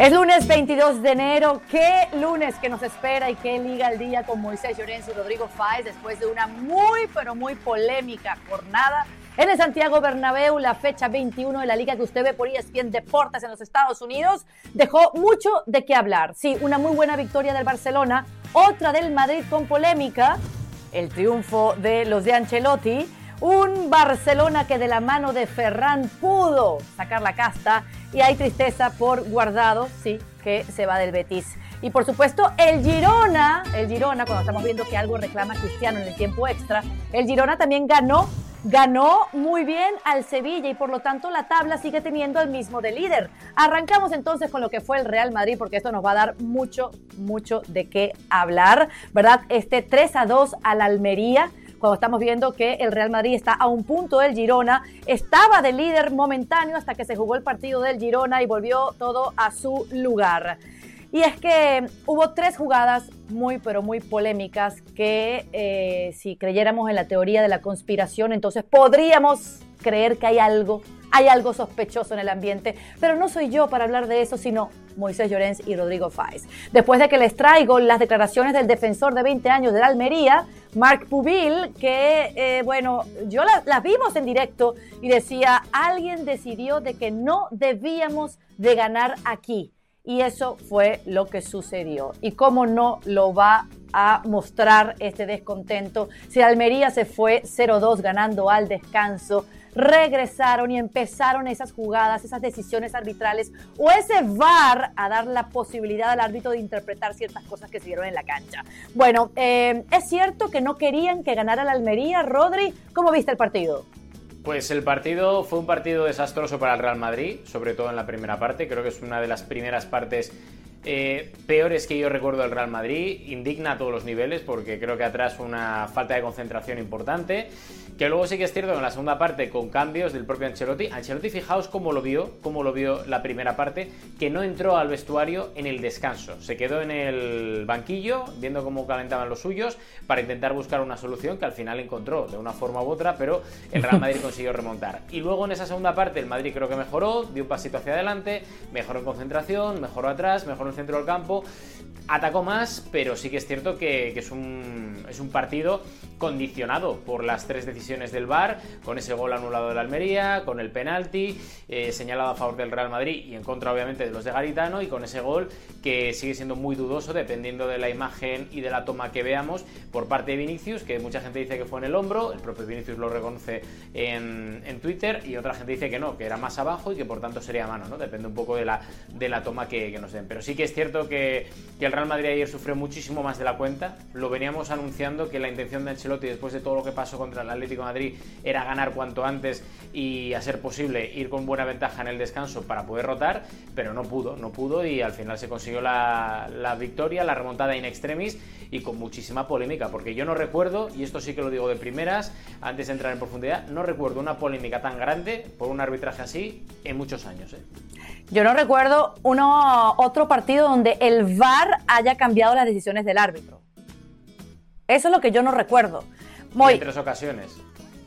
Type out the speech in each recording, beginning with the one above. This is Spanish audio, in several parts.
Es lunes 22 de enero. ¿Qué lunes que nos espera y qué liga al día con Moisés Llorens y Rodrigo Fáez después de una muy, pero muy polémica jornada en el Santiago Bernabéu, la fecha 21 de la liga que usted ve por ESPN Deportes en los Estados Unidos, dejó mucho de qué hablar. Sí, una muy buena victoria del Barcelona, otra del Madrid con polémica, el triunfo de los de Ancelotti, un Barcelona que de la mano de Ferran pudo sacar la casta y hay tristeza por Guardado, sí, que se va del Betis. Y por supuesto, el Girona, el Girona, cuando estamos viendo que algo reclama Cristiano en el tiempo extra, el Girona también ganó, ganó muy bien al Sevilla y por lo tanto la tabla sigue teniendo el mismo de líder. Arrancamos entonces con lo que fue el Real Madrid, porque esto nos va a dar mucho, mucho de qué hablar, ¿verdad? Este 3 a 2 al Almería cuando estamos viendo que el Real Madrid está a un punto del Girona, estaba de líder momentáneo hasta que se jugó el partido del Girona y volvió todo a su lugar. Y es que hubo tres jugadas muy, pero muy polémicas que eh, si creyéramos en la teoría de la conspiración, entonces podríamos creer que hay algo hay algo sospechoso en el ambiente, pero no soy yo para hablar de eso, sino Moisés Llorens y Rodrigo Fáez. Después de que les traigo las declaraciones del defensor de 20 años de la Almería, Marc Pubil, que, eh, bueno, yo las vimos en directo y decía, alguien decidió de que no debíamos de ganar aquí. Y eso fue lo que sucedió. ¿Y cómo no lo va a mostrar este descontento? Si Almería se fue 0-2 ganando al descanso, regresaron y empezaron esas jugadas, esas decisiones arbitrales o ese VAR a dar la posibilidad al árbitro de interpretar ciertas cosas que se dieron en la cancha. Bueno, eh, es cierto que no querían que ganara la Almería. Rodri, ¿cómo viste el partido? Pues el partido fue un partido desastroso para el Real Madrid, sobre todo en la primera parte. Creo que es una de las primeras partes eh, peores que yo recuerdo del Real Madrid. Indigna a todos los niveles porque creo que atrás fue una falta de concentración importante. Que luego sí que es cierto en la segunda parte con cambios del propio Ancelotti. Ancelotti, fijaos cómo lo vio, cómo lo vio la primera parte, que no entró al vestuario en el descanso. Se quedó en el banquillo viendo cómo calentaban los suyos para intentar buscar una solución que al final encontró de una forma u otra, pero el Real Madrid consiguió remontar. Y luego en esa segunda parte el Madrid creo que mejoró, dio un pasito hacia adelante, mejoró en concentración, mejoró atrás, mejoró el centro del campo atacó más, pero sí que es cierto que, es, un, es, un, partido condicionado por las tres decisiones del VAR, con ese gol anulado de la Almería, con el penalti eh, señalado a favor del Real Madrid y en contra obviamente de los de Garitano, y con ese gol que sigue siendo muy dudoso dependiendo de la imagen y de la toma que veamos por parte de Vinicius, que mucha gente dice que fue en el hombro, el propio Vinicius lo reconoce en, en Twitter, y otra gente dice que no, que era más abajo y que por tanto sería mano, ¿no? Depende un poco de la, de la toma que, nos den. Pero sí que es cierto que, el Real Madrid ayer sufrió muchísimo más de la cuenta. Lo veníamos anunciando que la intención de Ancelotti después de todo lo que pasó contra el Atlético Madrid era ganar cuanto antes y a ser posible ir con buena ventaja en el descanso para poder rotar, pero no pudo, no pudo y al final se consiguió la, la victoria, la remontada in extremis y con muchísima polémica, porque yo no recuerdo, y esto sí que lo digo de primeras, antes de entrar en profundidad, no recuerdo una polémica tan grande por un arbitraje así en muchos años. ¿eh? Yo no recuerdo uno, otro partido donde el VAR haya cambiado las decisiones del árbitro. Eso es lo que yo no recuerdo. Muy, en tres ocasiones.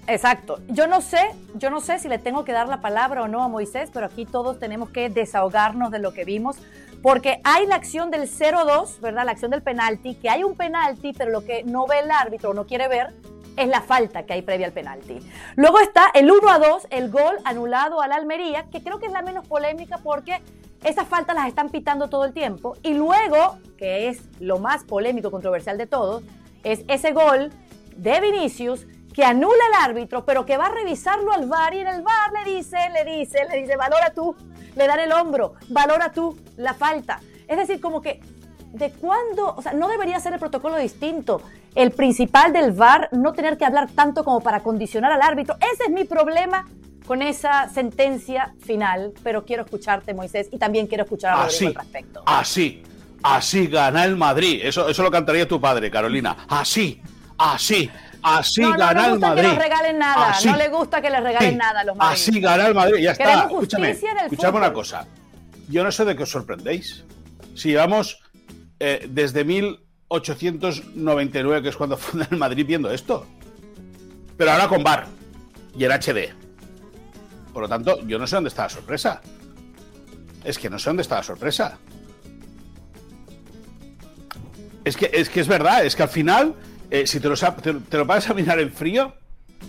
Exacto. Yo no sé, yo no sé si le tengo que dar la palabra o no a Moisés, pero aquí todos tenemos que desahogarnos de lo que vimos, porque hay la acción del 0-2, ¿verdad? La acción del penalti, que hay un penalti, pero lo que no ve el árbitro o no quiere ver es la falta que hay previa al penalti. Luego está el 1 a 2, el gol anulado a la Almería, que creo que es la menos polémica porque esas faltas las están pitando todo el tiempo. Y luego, que es lo más polémico, controversial de todos, es ese gol de Vinicius que anula el árbitro, pero que va a revisarlo al VAR y en el VAR le dice, le dice, le dice, valora tú, le dan el hombro, valora tú la falta. Es decir, como que de cuándo, o sea, no debería ser el protocolo distinto. El principal del VAR no tener que hablar tanto como para condicionar al árbitro. Ese es mi problema con esa sentencia final, pero quiero escucharte, Moisés, y también quiero escuchar a Rodrigo al respecto. Así, así gana el Madrid. Eso, eso lo cantaría tu padre, Carolina. Así, así. Así gana el Madrid. No le gusta que les regalen nada. no le gusta que les regalen nada a los Madrid. Así gana el Madrid. Ya está. Escúchame, escúchame una cosa. Yo no sé de qué os sorprendéis. Si vamos eh, desde 1899, que es cuando funda el Madrid, viendo esto. Pero ahora con bar y en HD. Por lo tanto, yo no sé dónde está la sorpresa. Es que no sé dónde está la sorpresa. Es que es, que es verdad, es que al final, eh, si te lo, te, lo vas a mirar en frío,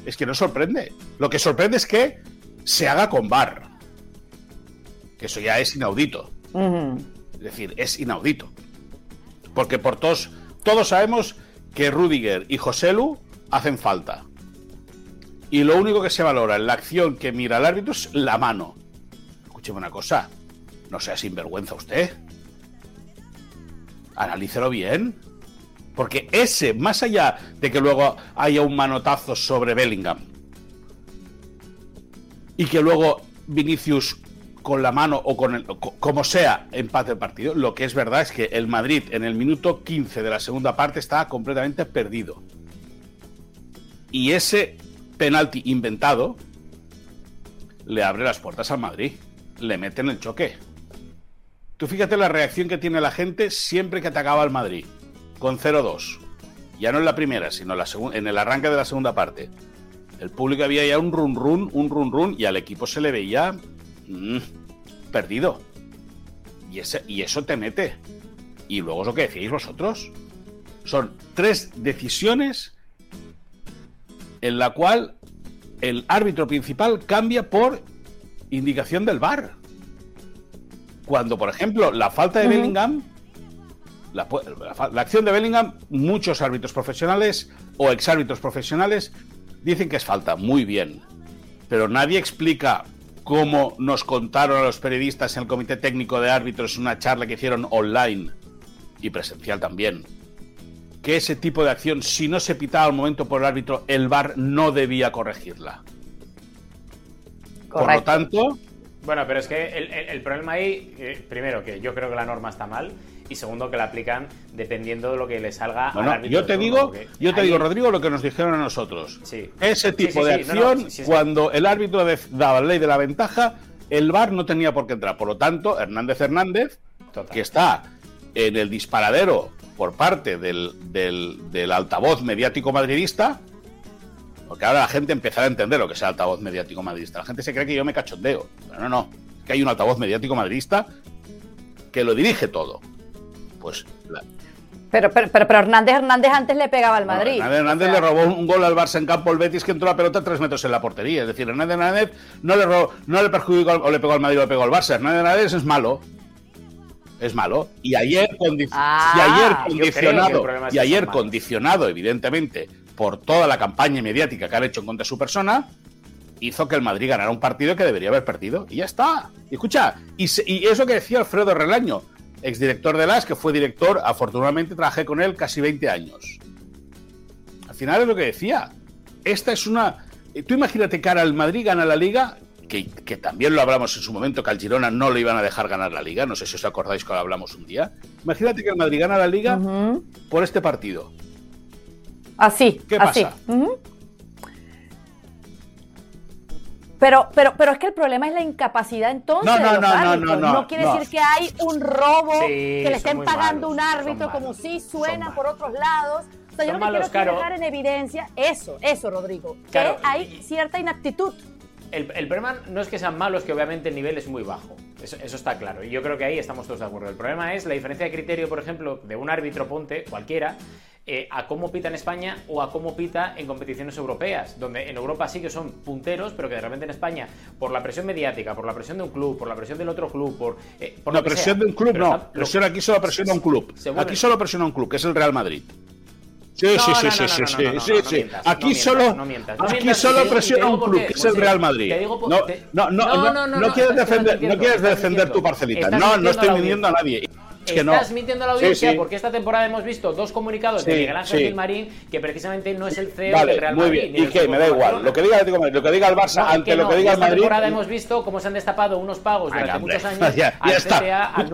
es que no sorprende. Lo que sorprende es que se haga con bar. Que eso ya es inaudito. Es decir, es inaudito. Porque por todos, todos sabemos que Rudiger y Joselu hacen falta. Y lo único que se valora en la acción que mira el árbitro es la mano. Escúcheme una cosa. No sea sinvergüenza usted. Analícelo bien. Porque ese, más allá de que luego haya un manotazo sobre Bellingham y que luego Vinicius con la mano o con el, como sea empate el partido, lo que es verdad es que el Madrid en el minuto 15 de la segunda parte estaba completamente perdido. Y ese penalti inventado le abre las puertas al Madrid, le mete en el choque. Tú fíjate la reacción que tiene la gente siempre que atacaba al Madrid, con 0-2. Ya no en la primera, sino en el arranque de la segunda parte. El público había ya un run run, un run run, y al equipo se le veía mm, perdido. Y, y eso te mete. Y luego es lo que decíais vosotros. Son tres decisiones en la cual el árbitro principal cambia por indicación del VAR. Cuando, por ejemplo, la falta de Bellingham, la, acción de Bellingham, muchos árbitros profesionales o exárbitros profesionales dicen que es falta, muy bien. Pero nadie explica cómo nos contaron a los periodistas en el Comité Técnico de Árbitros una charla que hicieron online y presencial también que ese tipo de acción, si no se pitaba al momento por el árbitro, el VAR no debía corregirla. Por lo tanto. Bueno, pero es que el, problema ahí, eh, primero, que yo creo que la norma está mal. Y segundo, que la aplican dependiendo de lo que le salga al árbitro Yo te digo, yo te digo, Rodrigo, lo que nos dijeron a nosotros. Sí. Ese tipo de acción, cuando el árbitro daba la ley de la ventaja, el VAR no tenía por qué entrar. Por lo tanto, Hernández Hernández, que está en el disparadero por parte del, del, altavoz mediático madridista, porque ahora la gente empezará a entender lo que es el altavoz mediático madridista. La gente se cree que yo me cachondeo. Pero no, no. Es que hay un altavoz mediático madridista que lo dirige todo. Pues. Pero, pero, pero, Hernández Hernández antes le pegaba al Madrid. Hernández Hernández le robó un gol al Barça en campo el Betis que entró la pelota tres metros en la portería. Es decir, Hernández Hernández no le, robó, no le perjudicó o le pegó al Madrid o le pegó al Barça. Hernández Hernández es malo es malo. Y ayer, ah, y ayer condicionado, y ayer condicionado, evidentemente, por toda la campaña mediática que han hecho en contra de su persona, hizo que el Madrid ganara un partido que debería haber perdido. Y ya está. Y escucha, y, y eso que decía Alfredo Relaño, exdirector de LAS, que fue director, afortunadamente trabajé con él casi 20 años. Al final es lo que decía. Esta es una. Tú imagínate que ahora el Madrid gana la liga que, también lo hablamos en su momento, que al Girona no le iban a dejar ganar la liga. No sé si os acordáis que lo hablamos un día. Imagínate que el Madrid gana la liga por este partido. Así. ¿Qué pasa? Pero, pero, pero es que el problema es la incapacidad entonces no, no, no, no, no, no, quiere decir que hay un robo, que le estén pagando un árbitro, como si suena por otros lados. O sea, yo no quiero dejar en evidencia eso, eso, Rodrigo, que hay cierta inaptitud el, problema no es que sean malos, que obviamente el nivel es muy bajo. Eso, está claro. Y yo creo que ahí estamos todos de acuerdo. El problema es la diferencia de criterio, por ejemplo, de un árbitro ponte, cualquiera, eh, a cómo pita en España o a cómo pita en competiciones europeas, donde en Europa sí que son punteros, pero que de repente en España, por la presión mediática, por la presión de un club, por la presión del otro club, por... Eh, la presión de un club no, presión aquí solo presiona un club. Aquí solo presiona un club, que es el Real Madrid. Sí, sí, sí, sí, sí, sí, Aquí solo, aquí solo presiona un club, que es el Real Madrid. No, no, no, no, quieres defender, no quieres defender tu parcelita. No, no estoy mintiendo a nadie. Estás mintiendo a la audiencia porque esta temporada hemos visto dos comunicados de Miguel Ángel Gilmarín que precisamente no es el CEO del Real Madrid. ¿Y qué? Me da igual. Lo que diga el lo que diga el Barça ante lo que diga el Madrid. Esta temporada hemos visto cómo se han destapado unos pagos durante muchos años ya, está.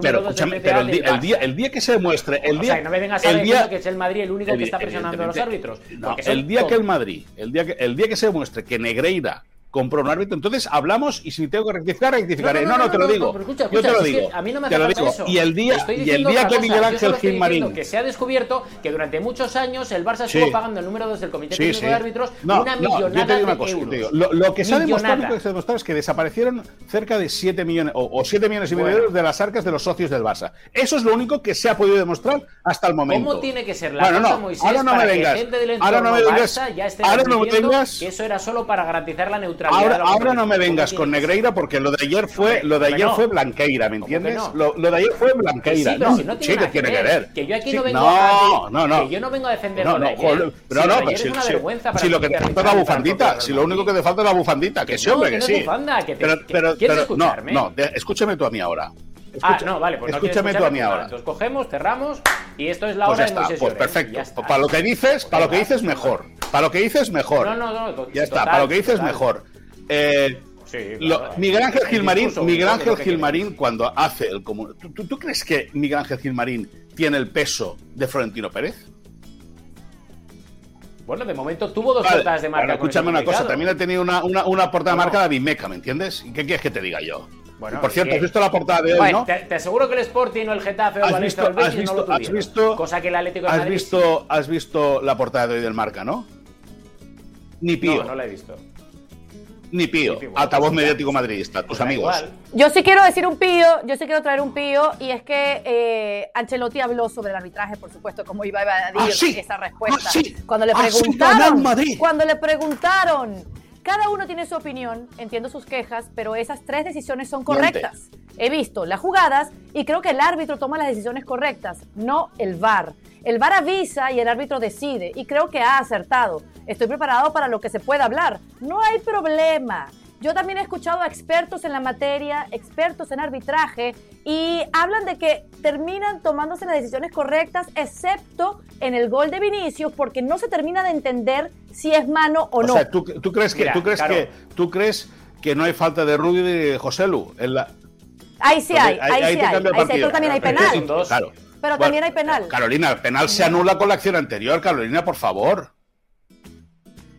pero, pero el, día, el día que se demuestre, el día, o sea, no me vengas a decir que es el Madrid el único que está presionando a los árbitros. el día que el Madrid, el día que el día que se demuestre que Negreira compró un árbitro. Entonces hablamos y si tengo que rectificar, rectificaré. No, no, te lo digo. Yo te lo digo. a mí no me te lo digo. Eso. Y el día, y el día que Miguel Ángel Gilmarín. Que se ha descubierto que durante muchos años el Barça estuvo pagando el número 2 del Comité Técnico de Árbitros una millonada de euros. Lo, que se ha demostrado, es que desaparecieron cerca de 7 millones o, 7 millones y medio de euros de las arcas de los socios del Barça. Eso es lo único que se ha podido demostrar hasta el momento. ¿Cómo tiene que ser la bueno, cosa, Moisés, ahora no me vengas. ahora no me vengas. ahora no me vengas. que eso era solo para garantizar la neutralidad. Ahora, no me vengas con Negreira porque lo de ayer fue lo de ayer fue Blanqueira, ¿me entiendes? Lo, de ayer fue Blanqueira. Sí, no, sí que tiene que ver. Que yo aquí no vengo a no, no. Que yo no vengo a defender no, no, pero no, pero si, si, lo que te falta es la bufandita, si lo único que te falta es la bufandita, que sí, hombre, que sí. Pero pero no, no, escúchame tú a mí ahora. ah, no, vale, pues escúchame tú a mí ahora. Entonces cogemos, cerramos y esto es la pues hora está, de Pues perfecto. para lo que dices, para lo que dices mejor. Para lo que dices mejor. No, no, no. Ya está, para lo que dices mejor. Eh, Miguel Ángel Gilmarín, Miguel Ángel Gilmarín cuando hace el común. ¿tú, crees que Miguel Ángel Gilmarín tiene el peso de Florentino Pérez? Bueno, de momento tuvo dos portadas de marca. escúchame una cosa, también ha tenido una, una, portada de marca de David Meca, ¿me entiendes? ¿Y qué quieres que te diga yo? Bueno, por cierto, ¿has visto la portada de hoy, no? Te, aseguro que el Sporting o el Getafe o el Valencia o el no lo has visto, cosa que el Atlético de has visto, has visto la portada de hoy del marca, ¿no? Ni pío. No, no la he visto. Ni pío, altavoz mediático madridista, tus amigos. Yo sí quiero decir un pío, yo sí quiero traer un pío, y es que eh, Ancelotti habló sobre el arbitraje, por supuesto, como iba a decir ah, esa respuesta. Ah, cuando le ah, preguntaron, cuando le preguntaron, cada uno tiene su opinión, entiendo sus quejas, pero esas tres decisiones son correctas. He visto las jugadas y creo que el árbitro toma las decisiones correctas, no el VAR. El VAR avisa y el árbitro decide y creo que ha acertado. Estoy preparado para lo que se pueda hablar. No hay problema. Yo también he escuchado a expertos en la materia, expertos en arbitraje, y hablan de que terminan tomándose las decisiones correctas, excepto en el gol de Vinicius, porque no se termina de entender si es mano o, no. O sea, ¿tú, crees, que, ¿tú, crees que, ¿tú crees que no hay falta de Rudy de José Lu? En la... Ahí sí hay, ahí, sí hay. Ahí sí pero también hay penal. Claro. Pero también hay penal. Carolina, el penal se anula con la acción anterior. Carolina, por favor.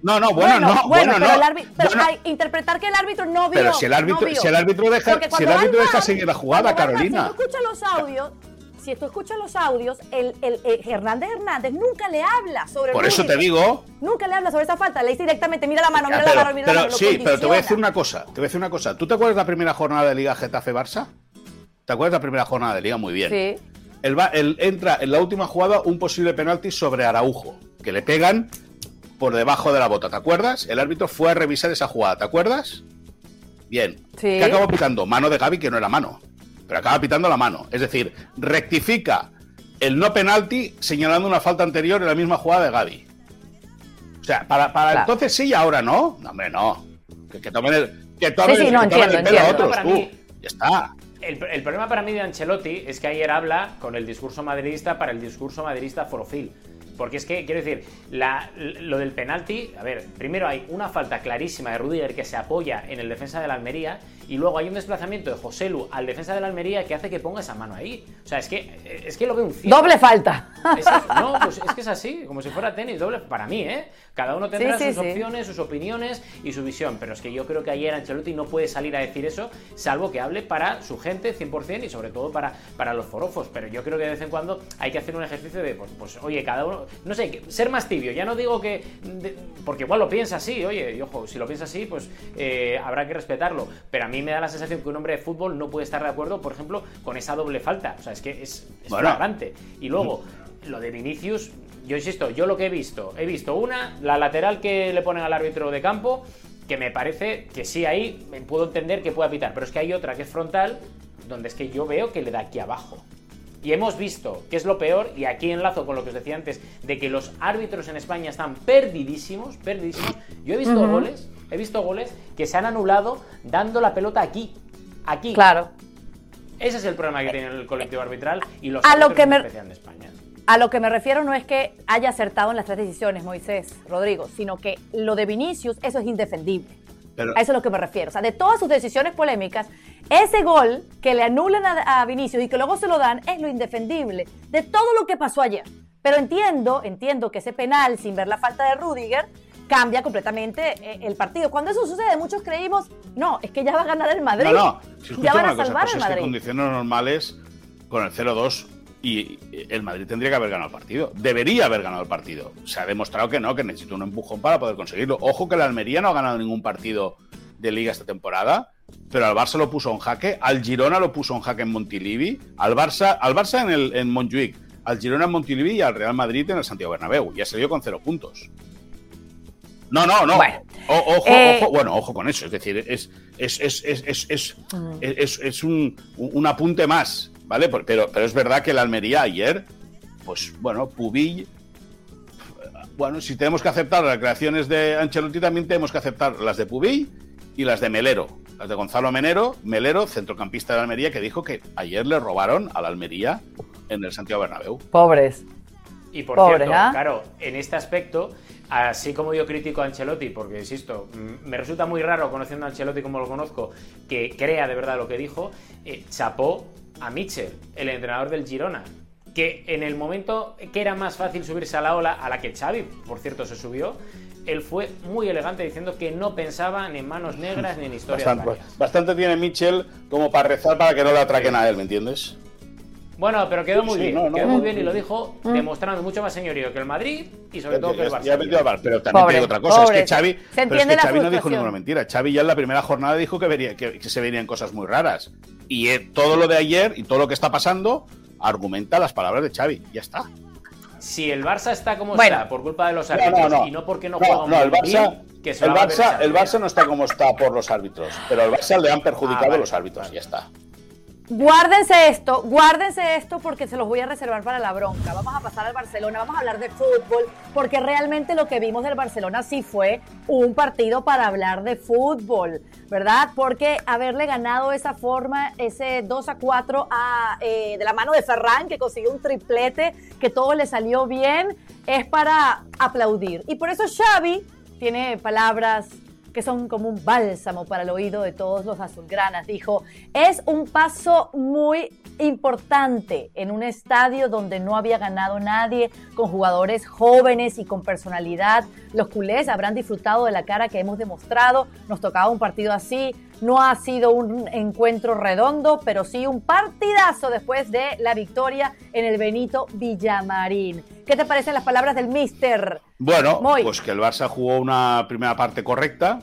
No, no, bueno, no. Bueno, pero, no. El árbitro, pero interpretar que el árbitro no vio. Pero si el árbitro, si el árbitro deja, si el árbitro deja seguir la jugada, Carolina. Si tú escuchas los audios, si tú escuchas los audios, el, el, Hernández Hernández nunca le habla sobre. Por eso te digo. Nunca le habla sobre esa falta. Le dice directamente, mira la mano, mira la mano, mira pero, la mano. Sí, pero te voy a decir una cosa. Te voy a decir una cosa. ¿Tú te acuerdas de la primera jornada de Liga Getafe-Barça? ¿Te acuerdas de la primera jornada de Liga? Muy bien. Sí. Entra en la última jugada un posible penalti sobre Araujo, que le pegan por debajo de la bota, ¿te acuerdas? El árbitro fue a revisar esa jugada, ¿te acuerdas? Bien. Sí. ¿Qué acabó pitando? Mano de Gaby, que no era mano. Pero acaba pitando la mano. Es decir, rectifica el no penalti señalando una falta anterior en la misma jugada de Gaby. O sea, para, entonces sí y ahora no. No, hombre, no. Que, tomen el, que tomen sí, sí, no, entiendo, entiendo. a otros, tú. Ya está. El, problema para mí de Ancelotti es que ayer habla con el discurso madridista para el discurso madridista forofil. Porque es que, quiero decir, lo del penalti, a ver, primero hay una falta clarísima de Rudiger que se apoya en el defensa de la Almería y luego hay un desplazamiento de José Lu al defensa de la Almería que hace que ponga esa mano ahí. O sea, es que, es que lo veo un cielo. Doble falta. no, pues es que es así, como si fuera tenis, doble. Para mí, ¿eh? Cada uno tendrá sus opciones, sus opiniones y su visión. Pero es que yo creo que ayer Ancelotti no puede salir a decir eso, salvo que hable para su gente 100% y sobre todo para, para los forofos. Pero yo creo que de vez en cuando hay que hacer un ejercicio de, pues, pues oye, cada uno, no sé, ser más tibio. Ya no digo que, porque igual lo piensa así, oye, y ojo, si lo piensa así, pues eh, habrá que respetarlo. Pero a mí me da la sensación que un hombre de fútbol no puede estar de acuerdo, por ejemplo, con esa doble falta. O sea, es que es, es flagrante. Y luego, lo de Vinicius, yo insisto, yo lo que he visto, he visto una, la lateral que le ponen al árbitro de campo, que me parece que sí ahí me puedo entender que pueda pitar, pero es que hay otra que es frontal, donde es que yo veo que le da aquí abajo. Y hemos visto que es lo peor, y aquí enlazo con lo que os decía antes, de que los árbitros en España están perdidísimos, perdidísimos. Yo he visto goles, he visto goles que se han anulado dando la pelota aquí, aquí. Claro. Ese es el problema que tiene el colectivo arbitral y los a lo que me... de España. A lo que me refiero no es que haya acertado en las tres decisiones, Moisés, Rodrigo, sino que lo de Vinicius, eso es indefendible. a eso es a lo que me refiero. O sea, de todas sus decisiones polémicas, ese gol que le anulan a, Vinicius y que luego se lo dan es lo indefendible de todo lo que pasó ayer. Pero entiendo, entiendo que ese penal, sin ver la falta de Rudiger, cambia completamente eh, el partido. Cuando eso sucede, muchos creímos, no, es que ya va a ganar el Madrid. No, no, si ya van a cosa, salvar pues el es que Madrid. en condiciones normales, con el 0-2, y el Madrid tendría que haber ganado el partido. Debería haber ganado el partido. Se ha demostrado que no, que necesita un empujón para poder conseguirlo. Ojo que el Almería no ha ganado ningún partido de liga esta temporada, pero al Barça lo puso en jaque, al Girona lo puso en jaque en Montilivi, al Barça, al Barça en, el, en Montjuic, al Girona en Montilivi y al Real Madrid en el Santiago Bernabéu. Ya se dio con cero puntos. No, no, no. Bueno. O- ojo, Eh, ojo, bueno, ojo con eso. Es decir, es, es, es, es, es, es, Mm. es- es un, un apunte más, ¿vale? Pero, pero es verdad que el Almería ayer, pues bueno, Pubill. Bueno, si tenemos que aceptar las creaciones de Ancelotti, también tenemos que aceptar las de Pubill y las de Melero. Las de Gonzalo Menero, Melero, centrocampista de Almería, que dijo que ayer le robaron a la Almería en el Santiago Bernabéu. Pobres. Y por Pobre, cierto, ¿ah? claro, en este aspecto, así como yo critico a Ancelotti, porque insisto, mm, me resulta muy raro conociendo a Ancelotti como lo conozco, que crea de verdad lo que dijo, eh, chapó a Mitchell, el entrenador del Girona, que en el momento que era más fácil subirse a la ola, a la que Xavi, por cierto, se subió, él fue muy elegante diciendo que no pensaba ni en manos negras ni en historias Bastante, varias. bastante tiene Mitchell como para rezar para que no le atraquen a él, ¿me entiendes? Bueno, pero quedó Sí, muy sí, bien, no, no, quedó no. muy bien y lo dijo Mm. demostrando mucho más señorío que el Madrid y sobre todo que Ya- el Barça. ya pero también Pobre, te digo otra cosa, pobre. es que Xavi, Se pero es entiende que la Xavi no dijo ninguna mentira. Xavi ya en la primera jornada dijo que, vería, que, que se verían cosas muy raras. Y eh, todo lo de ayer y todo lo que está pasando argumenta las palabras de Xavi. Ya está. Si el Barça está como Bueno. está por culpa de los árbitros no, no. y no porque no, No, juega no, el Barça, bien, que se el Barça, Xavi. el Barça no está como está por los árbitros, pero al Barça le han perjudicado Ah, vale, los árbitros. vale. Ya está. Guárdense esto, guárdense esto porque se los voy a reservar para la bronca. Vamos a pasar al Barcelona, vamos a hablar de fútbol, porque realmente lo que vimos del Barcelona sí fue un partido para hablar de fútbol, ¿verdad? Porque haberle ganado esa forma, ese 2 a 4 a, eh, de la mano de Ferran, que consiguió un triplete, que todo le salió bien, es para aplaudir. Y por eso Xavi tiene palabras que son como un bálsamo para el oído de todos los azulgranas. Dijo, es un paso muy importante en un estadio donde no había ganado nadie, con jugadores jóvenes y con personalidad. Los culés habrán disfrutado de la cara que hemos demostrado. Nos tocaba un partido así. No ha sido un encuentro redondo, pero sí un partidazo después de la victoria en el Benito Villamarín. ¿Qué te parecen las palabras del mister? Bueno, pues que el Barça jugó una primera parte correcta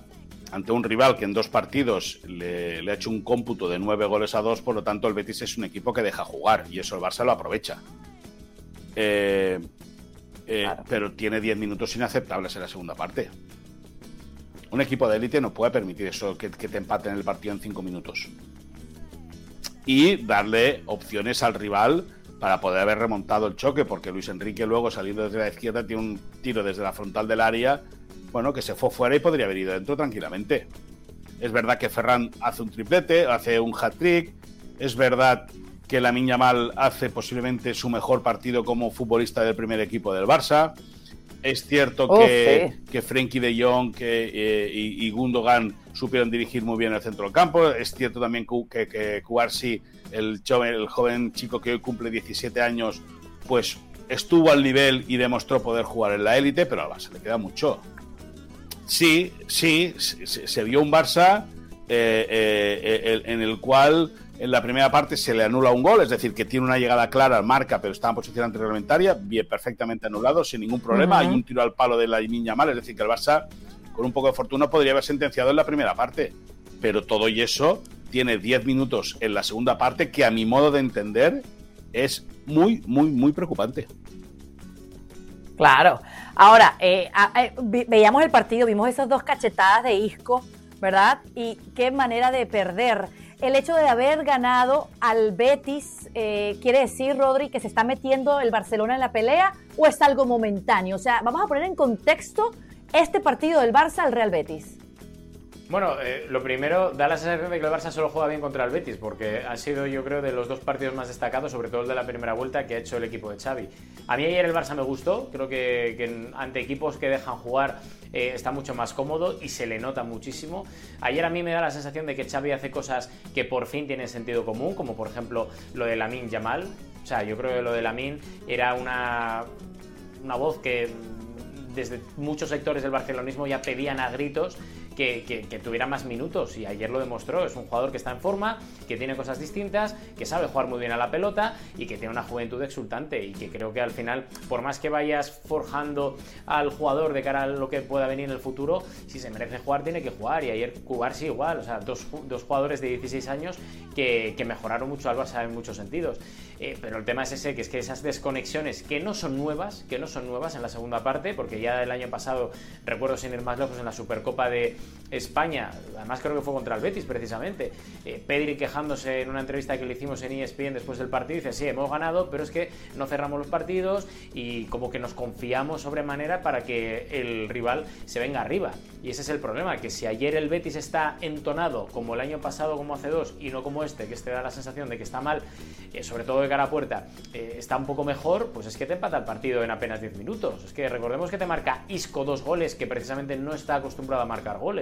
ante un rival que en dos partidos le, le ha hecho un cómputo de nueve goles a dos, por lo tanto el Betis es un equipo que deja jugar y eso el Barça lo aprovecha. Eh, eh, Claro. Pero tiene diez minutos inaceptables en la segunda parte. Un equipo de élite no puede permitir eso, que, que te empaten el partido en cinco minutos. Y darle opciones al rival para poder haber remontado el choque, porque Luis Enrique luego saliendo desde la izquierda tiene un tiro desde la frontal del área, bueno, que se fue fuera y podría haber ido dentro tranquilamente. Es verdad que Ferran hace un triplete, hace un hat-trick, es verdad que la Mal hace posiblemente su mejor partido como futbolista del primer equipo del Barça. Es cierto Oh, que, sí. que Frenkie de Jong que, eh, y, y Gundogan supieron dirigir muy bien el centro del campo. Es cierto también que, que, Cuarsi, el joven, el joven chico que hoy cumple 17 años, pues estuvo al nivel y demostró poder jugar en la élite, pero al Barça le queda mucho. Sí, sí, se, se vio un Barça eh, eh, en el cual en la primera parte se le anula un gol, es decir, que tiene una llegada clara, marca, pero está en posición antirreglamentaria, bien, perfectamente anulado, sin ningún problema. Hay un tiro al palo de la niña mal, es decir, que el Barça, con un poco de fortuna, podría haber sentenciado en la primera parte. Pero todo y eso tiene 10 minutos en la segunda parte, que a mi modo de entender es muy, muy, muy preocupante. Claro. Ahora, eh, eh, veíamos el partido, vimos esas dos cachetadas de Isco, ¿verdad? Y qué manera de perder. El hecho de haber ganado al Betis, eh, ¿quiere decir, Rodri, que se está metiendo el Barcelona en la pelea o es algo momentáneo? O sea, vamos a poner en contexto este partido del Barça al Real Betis. Bueno, eh, lo primero, da la sensación de que el Barça solo juega bien contra el Betis, porque ha sido, yo creo, de los dos partidos más destacados, sobre todo el de la primera vuelta, que ha hecho el equipo de Xavi. A mí ayer el Barça me gustó, creo que, que ante equipos que dejan jugar eh, está mucho más cómodo y se le nota muchísimo. Ayer a mí me da la sensación de que Xavi hace cosas que por fin tienen sentido común, como por ejemplo lo de Lamin Yamal. O sea, yo creo que lo de Lamin era una, una voz que desde muchos sectores del barcelonismo ya pedían a gritos que, tuviera más minutos y ayer lo demostró. Es un jugador que está en forma, que tiene cosas distintas, que sabe jugar muy bien a la pelota y que tiene una juventud exultante y que creo que al final, por más que vayas forjando al jugador de cara a lo que pueda venir en el futuro, si se merece jugar, tiene que jugar. Y ayer jugar sí igual, o sea, dos, jugadores de 16 años que, mejoraron mucho al Barça en muchos sentidos. Eh, pero el tema es ese, que es que esas desconexiones que no son nuevas, que no son nuevas en la segunda parte, porque ya el año pasado, recuerdo sin ir más lejos, en la Supercopa de España, además creo que fue contra el Betis precisamente, eh, Pedri quejándose en una entrevista que le hicimos en ESPN después del partido, dice, sí, hemos ganado, pero es que no cerramos los partidos y como que nos confiamos sobremanera para que el rival se venga arriba. Y ese es el problema, que si ayer el Betis está entonado como el año pasado, como hace dos, y no como este, que este da la sensación de que está mal, eh, sobre todo de cara a puerta, eh, está un poco mejor, pues es que te empata el partido en apenas 10 minutos. Es que recordemos que te marca Isco dos goles, que precisamente no está acostumbrado a marcar goles.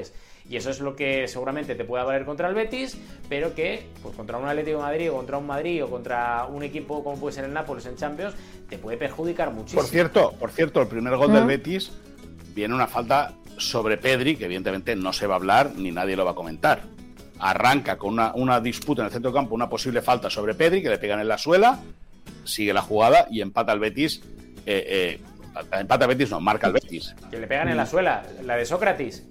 Y eso es lo que seguramente te pueda valer contra el Betis, pero que pues contra un Atlético de Madrid o contra un Madrid o contra un equipo como puede ser el Nápoles en Champions, te puede perjudicar muchísimo. Por cierto, por cierto, el primer gol del Betis viene una falta sobre Pedri, que evidentemente no se va a hablar ni nadie lo va a comentar. Arranca con una, disputa en el centro campo, una posible falta sobre Pedri, que le pegan en la suela, sigue la jugada y empata el Betis. Eh, eh, empata el Betis, no, marca el Betis. Que le pegan en la suela, la de Sócrates.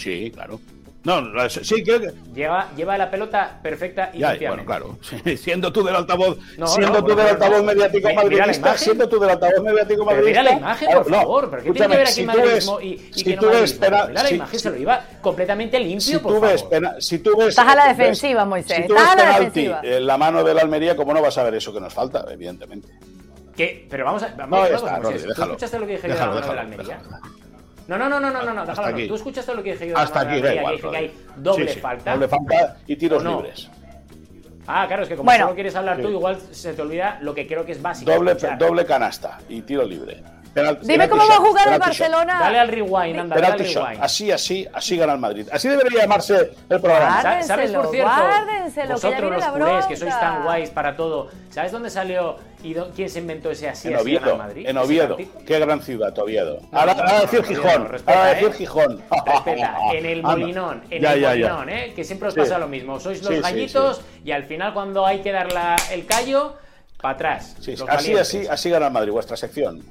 Sí, claro. No, sí, creo que... Lleva, lleva la pelota perfecta y ya, Bueno, claro. siendo tú del altavoz, siendo tú del altavoz mediático madridista, siendo tú del altavoz mediático madridista. Mira la imagen, por favor, pero ¿qué tiene que ver aquí si madridismo y, y si que no madridismo? Mira la imagen, se lo iba completamente limpio, si por tú ves favor. si tú ves, Estás a la defensiva, Moisés. Si tú Estás ves a la defensiva. En la mano de la Almería, ¿cómo no vas a ver eso que nos falta? Evidentemente. ¿Qué? Pero vamos a... Vamos, no, está, ¿Tú escuchaste lo que dije de la mano de la Almería? No, no, no, no, no, no, déjalo. Tú escuchaste lo que dije yo. Hasta aquí, da igual, que, hay doble falta. Doble falta y tiros libres. Ah, claro, es que como solo quieres hablar tú, igual se te olvida lo que creo que es básico. Doble, doble canasta y tiro libre. Dime cómo va a jugar el Barcelona. Dale al rewind, anda, dale al rewind. Así, así, así gana el Madrid. Así debería llamarse el programa. ¿Sabes, por cierto? Vosotros los culés, que sois tan guays para todo. ¿Sabes dónde salió y quién se inventó ese así, en Oviedo, Madrid? En Oviedo. Qué gran ciudad, Oviedo. Ahora, a decir Gijón. Ahora a decir Gijón. Respeta. En el Molinón, en el Molinón, ¿eh? Que siempre os pasa lo mismo. Sois los gallitos y al final cuando hay que dar el callo, para atrás. así, así, así gana el Madrid, vuestra sección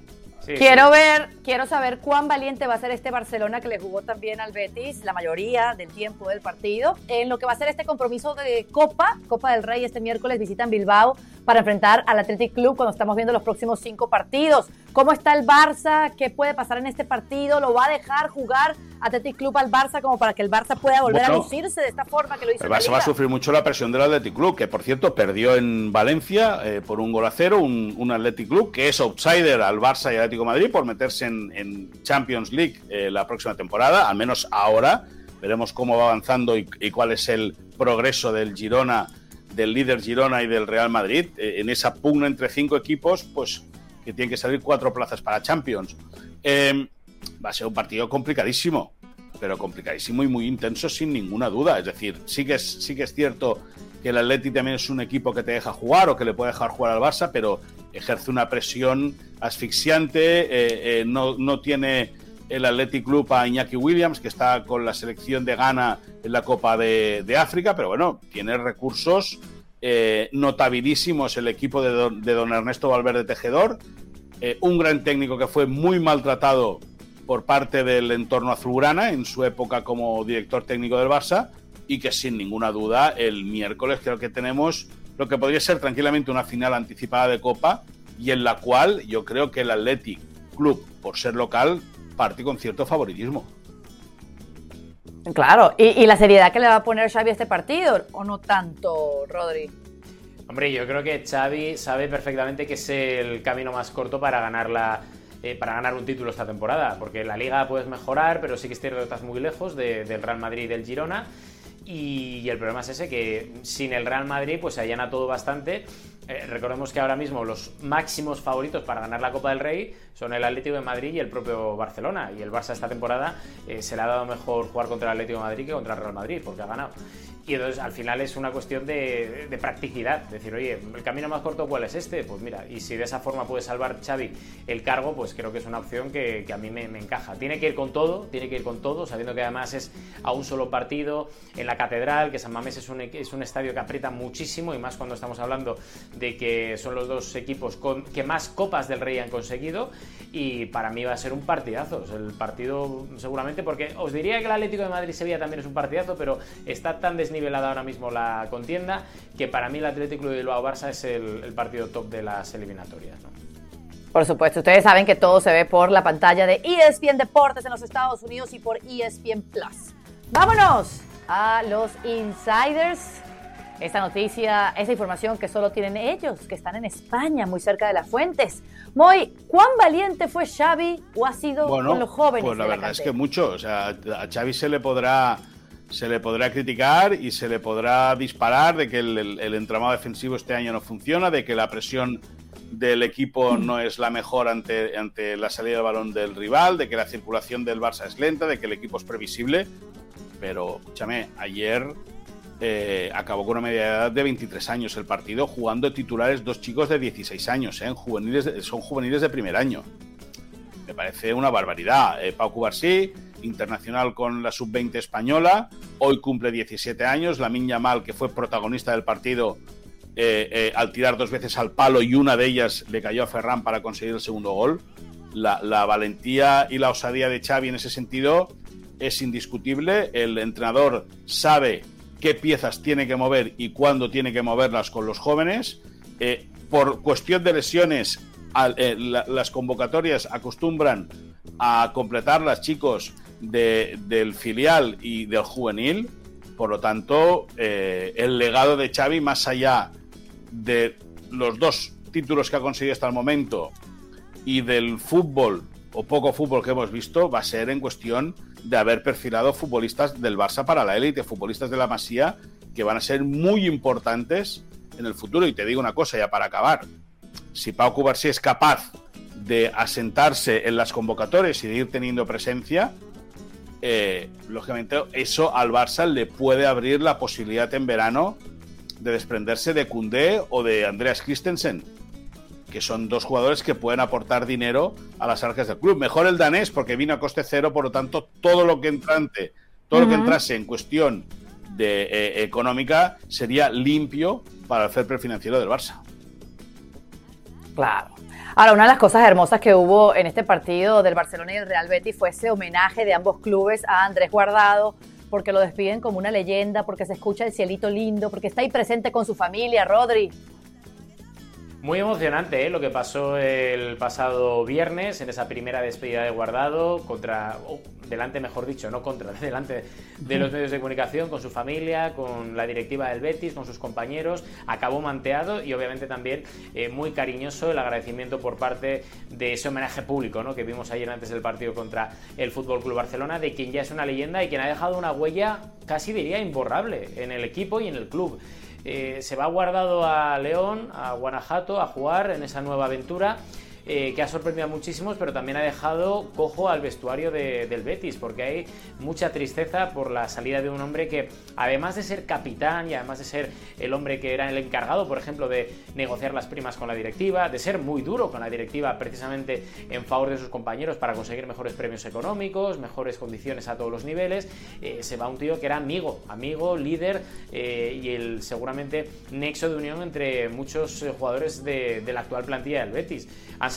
quiero ver, quiero saber cuán valiente va a ser este Barcelona que le jugó también al Betis la mayoría del tiempo del partido. En lo que va a ser este compromiso de Copa, Copa del Rey este miércoles visitan Bilbao para enfrentar al Athletic Club cuando estamos viendo los próximos cinco partidos. ¿Cómo está el Barça? ¿Qué puede pasar en este partido? ¿Lo va a dejar jugar Athletic Club al Barça como para que el Barça pueda volver a lucirse de esta forma que lo hizo El Barça va a sufrir mucho la presión del Athletic Club, que por cierto perdió en Valencia eh, por un gol a cero, un, un, Athletic Club que es outsider al Barça y Atlético Madrid por meterse en, Champions League eh, la próxima temporada, al menos ahora. Veremos cómo va avanzando y, cuál es el progreso del Girona, del líder Girona y del Real Madrid. Eh, en esa pugna entre cinco equipos, pues que tienen que salir cuatro plazas para Champions. Em, va a ser un partido complicadísimo, pero complicadísimo y muy intenso sin ninguna duda. Es decir, sí que es, sí que es cierto que el Atleti también es un equipo que te deja jugar o que le puede dejar jugar al Barça, pero ejerce una presión asfixiante, eh, eh, no, no, tiene el Athletic Club a Iñaki Williams, que está con la selección de Ghana en la Copa de, África, pero bueno, tiene recursos eh, notabilísimos el equipo de don, Ernesto Valverde Tejedor, un gran técnico que fue muy maltratado por parte del entorno azulgrana en su época como director técnico del Barça y que sin ninguna duda el miércoles creo que tenemos lo que podría ser tranquilamente una final anticipada de Copa y en la cual yo creo que el Athletic Club, por ser local, parte con cierto favoritismo. Claro, ¿Y, la seriedad que le va a poner Xavi a este partido, ¿o no tanto, Rodri? Hombre, yo creo que Xavi sabe perfectamente que es el camino más corto para ganar la, eh, para ganar un título esta temporada, porque la liga puedes mejorar, pero sí que es cierto que estás muy lejos del Real Madrid y del Girona. Y, el problema es ese, que sin el Real Madrid pues se allana todo bastante. Eh, recordemos que ahora mismo los máximos favoritos para ganar la Copa del Rey son el Atlético de Madrid y el propio Barcelona. Y el Barça esta temporada eh, se le ha dado mejor jugar contra el Atlético de Madrid que contra el Real Madrid, porque ha ganado. Y entonces al final es una cuestión de, practicidad. Decir, oye, ¿el camino más corto cuál es este? Pues mira, y si de esa forma puede salvar Xavi el cargo, pues creo que es una opción que, a mí me, encaja. Tiene que ir con todo, tiene que ir con todo, sabiendo que además es a un solo partido en la catedral, que San Mamés es un, es un estadio que aprieta muchísimo y más cuando estamos hablando de que son los dos equipos que más copas del Rey han conseguido. Y para mí va a ser un partidazo. El partido seguramente, porque os diría que el Atlético de Madrid-Sevilla también es un partidazo, pero está tan desnivelado nivelada ahora mismo la contienda, que para mí el Atlético de Bilbao Barça es el, partido top de las eliminatorias. Por supuesto, ustedes saben que todo se ve por la pantalla de ESPN Deportes en los Estados Unidos y por ESPN Plus. Vámonos a los insiders. Esta noticia, esa información que solo tienen ellos, que están en España, muy cerca de las fuentes. Moy, ¿cuán valiente fue Xavi o ha sido con los jóvenes? Pues la verdad es que mucho. O sea, a Xavi se le podrá se le podrá criticar y se le podrá disparar de que el, entramado defensivo este año no funciona, de que la presión del equipo no es la mejor ante, ante la salida del balón del rival, de que la circulación del Barça es lenta, de que el equipo es previsible. Pero, escúchame, ayer eh, acabó con una media edad de 23 años el partido, jugando titulares dos chicos de 16 años, ¿eh? juveniles son juveniles de primer año. Me parece una barbaridad. Eh, Pau Cubarsí internacional con la sub-20 española. Hoy cumple 17 años. La Miña Mal, que fue protagonista del partido, eh, eh, al tirar dos veces al palo y una de ellas le cayó a Ferran para conseguir el segundo gol. La, valentía y la osadía de Xavi en ese sentido es indiscutible. El entrenador sabe qué piezas tiene que mover y cuándo tiene que moverlas con los jóvenes. Eh, por cuestión de lesiones, las convocatorias acostumbran a completarlas, chicos, del filial y del juvenil. Por lo tanto, eh, el legado de Xavi, más allá de los dos títulos que ha conseguido hasta el momento y del fútbol o poco fútbol que hemos visto, va a ser en cuestión de haber perfilado futbolistas del Barça para la élite, futbolistas de la Masía, que van a ser muy importantes en el futuro. Y te digo una cosa ya para acabar. Si Pau Cubarsí es capaz de asentarse en las convocatorias y de ir teniendo presencia, eh, lógicamente eso al Barça le puede abrir la posibilidad en verano de desprenderse de Cundé o de Andreas Christensen, que son dos jugadores que pueden aportar dinero a las arcas del club. Mejor el danés porque vino a coste cero, por lo tanto todo lo que entrante, todo lo que entrase en cuestión de eh, económica sería limpio para el fair play financiero del Barça. Claro. Ahora, una de las cosas hermosas que hubo en este partido del Barcelona y el Real Betis fue ese homenaje de ambos clubes a Andrés Guardado, porque lo despiden como una leyenda, porque se escucha el cielito lindo, porque está ahí presente con su familia, Rodri. Muy emocionante ¿eh? lo que pasó el pasado viernes en esa primera despedida de Guardado contra, delante mejor dicho, no contra, delante de los medios de comunicación, con su familia, con la directiva del Betis, con sus compañeros. Acabó manteado y obviamente también eh, muy cariñoso el agradecimiento por parte de ese homenaje público ¿no? que vimos ayer antes del partido contra el Fútbol Club Barcelona, de quien ya es una leyenda y quien ha dejado una huella casi diría imborrable en el equipo y en el club. Eh, se va guardado a León, a Guanajuato, a jugar en esa nueva aventura. Eh, que ha sorprendido a muchísimos, pero también ha dejado cojo al vestuario del Betis, porque hay mucha tristeza por la salida de un hombre que, además de ser capitán y además de ser el hombre que era el encargado, por ejemplo, de negociar las primas con la directiva, de ser muy duro con la directiva precisamente en favor de sus compañeros para conseguir mejores premios económicos, mejores condiciones a todos los niveles, eh, se va un tío que era amigo, amigo, líder eh, y el seguramente nexo de unión entre muchos jugadores de, la actual plantilla del Betis.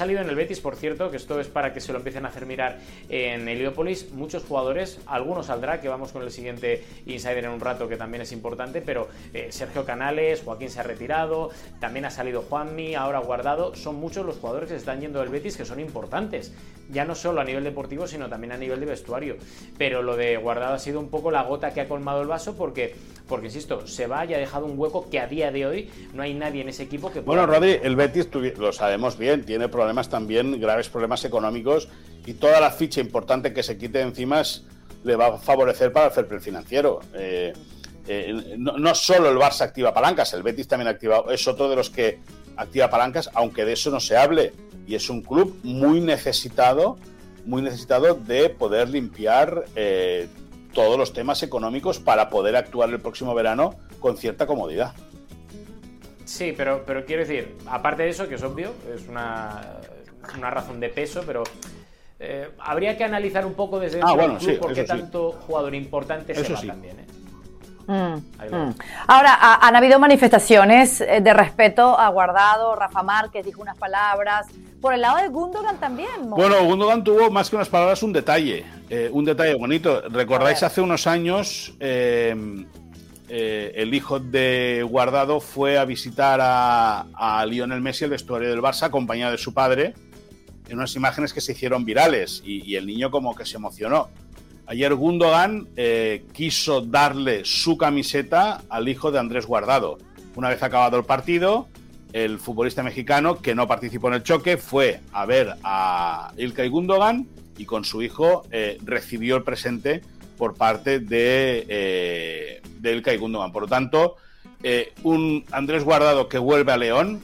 Salido en el Betis, por cierto, que esto es para que se lo empiecen a hacer mirar en Heliópolis, muchos jugadores, algunos saldrá, que vamos con el siguiente insider en un rato, que también es importante, pero eh, Sergio Canales, Joaquín se ha retirado, también ha salido Juanmi, ahora Guardado, son muchos los jugadores que se están yendo del Betis que son importantes, ya no solo a nivel deportivo, sino también a nivel de vestuario. Pero lo de Guardado ha sido un poco la gota que ha colmado el vaso porque, porque insisto, se va y ha dejado un hueco que a día de hoy no hay nadie en ese equipo que pueda... Bueno, Rodri, el Betis, lo sabemos bien, tiene problemas también, graves problemas económicos, y toda la ficha importante que se quite encima le va a favorecer para el fair financiero. Eh, eh, no, solo el Barça activa palancas, el Betis también activa, es otro de los que activa palancas, aunque de eso no se hable. Y es un club muy necesitado, muy necesitado de poder limpiar eh, todos los temas económicos para poder actuar el próximo verano con cierta comodidad. Sí, pero, pero quiero decir, aparte de eso, que es obvio, es una, una razón de peso, pero eh, habría que analizar un poco desde ah, bueno, club por qué tanto jugador importante se va también. ¿eh? Mm, mm. Ahora, han habido manifestaciones eh, de respeto a Guardado, Rafa Márquez dijo unas palabras. Por el lado de Gundogan también. Bueno, Gundogan tuvo más que unas palabras un detalle, un detalle bonito. ¿Recordáis hace unos años el hijo de Guardado fue a visitar a, Lionel Messi, el vestuario del Barça, acompañado de su padre? en unas imágenes que se hicieron virales y, el niño como que se emocionó. Ayer Gundogan eh, quiso darle su camiseta al hijo de Andrés Guardado. Una vez acabado el partido, el futbolista mexicano que no participó en el choque fue a ver a Ilkay Gundogan y con su hijo eh, recibió el presente por parte de, eh, de Ilkay Gundogan. Por lo tanto, un Andrés Guardado que vuelve a León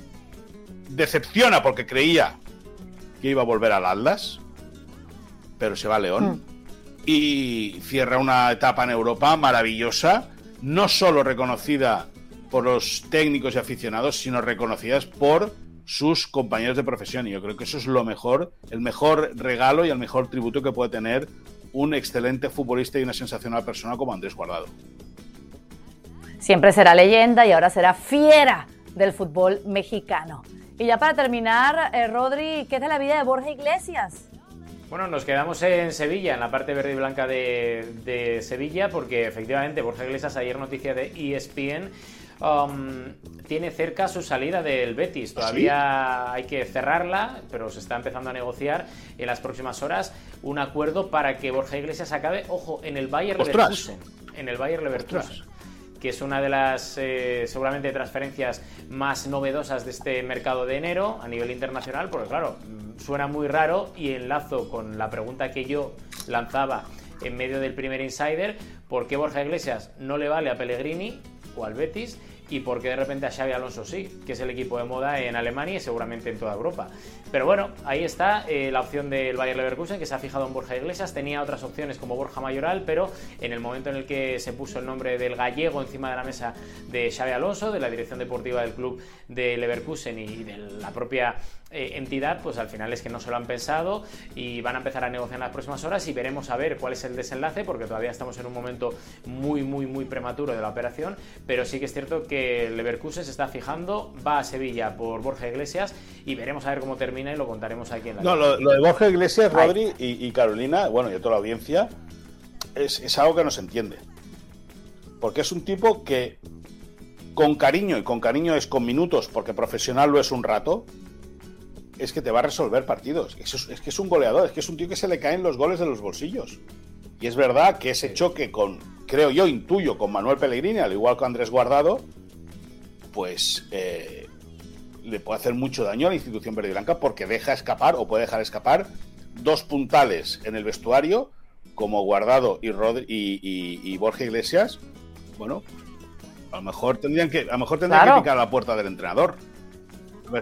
decepciona porque creía que iba a volver al Atlas, pero se va a León. Mm. Y cierra una etapa en Europa maravillosa, no solo reconocida por los técnicos y aficionados, sino reconocidas por sus compañeros de profesión. Y yo creo que eso es lo mejor, el mejor regalo y el mejor tributo que puede tener un excelente futbolista y una sensacional persona como Andrés Guardado. Siempre será leyenda y ahora será fiera del fútbol mexicano. Y ya para terminar, eh, Rodri, ¿qué es de la vida de Borja Iglesias? Bueno, nos quedamos en Sevilla, en la parte verde y blanca de, Sevilla, porque efectivamente Borja Iglesias, ayer noticia de ESPN, um, tiene cerca su salida del Betis. ¿Ah, Todavía hay que cerrarla, pero se está empezando a negociar en las próximas horas un acuerdo para que Borja Iglesias acabe, ojo, en el Bayer Leverkusen. En el Bayer Leverkusen que es una de las eh, seguramente transferencias más novedosas de este mercado de enero a nivel internacional, porque claro, mm, suena muy raro y enlazo con la pregunta que yo lanzaba en medio del primer insider, ¿por qué Borja Iglesias no le vale a Pellegrini o al Betis? Y porque de repente a Xavi Alonso sí, que es el equipo de moda en Alemania y seguramente en toda Europa. Pero bueno, ahí está eh, la opción del Bayer Leverkusen que se ha fijado en Borja Iglesias. Tenía otras opciones como Borja Mayoral, pero en el momento en el que se puso el nombre del gallego encima de la mesa de Xavi Alonso, de la dirección deportiva del club de Leverkusen y de la propia eh, entidad, pues al final es que no se lo han pensado y van a empezar a negociar en las próximas horas y veremos a ver cuál es el desenlace, porque todavía estamos en un momento muy, muy, muy prematuro de la operación, pero sí que es cierto que Leverkusen se está fijando, va a Sevilla por Borja Iglesias y veremos a ver cómo termina y lo contaremos aquí en la. No, lo, de Borja Iglesias, Rodri y, Carolina, bueno, y a toda la audiencia, es, es algo que no se entiende. Porque es un tipo que con cariño, y con cariño es con minutos, porque profesional lo es un rato, es que te va a resolver partidos. Es, que es un goleador, es que es un tío que se le caen los goles de los bolsillos. Y es verdad que ese choque con, creo yo, intuyo, con Manuel Pellegrini, al igual que Andrés Guardado, pues eh, le puede hacer mucho daño a la institución verde y blanca porque deja escapar o puede dejar escapar dos puntales en el vestuario, como Guardado y, y, Borja Iglesias. Bueno, a lo mejor tendrían que, a lo mejor tendrían que picar a la puerta del entrenador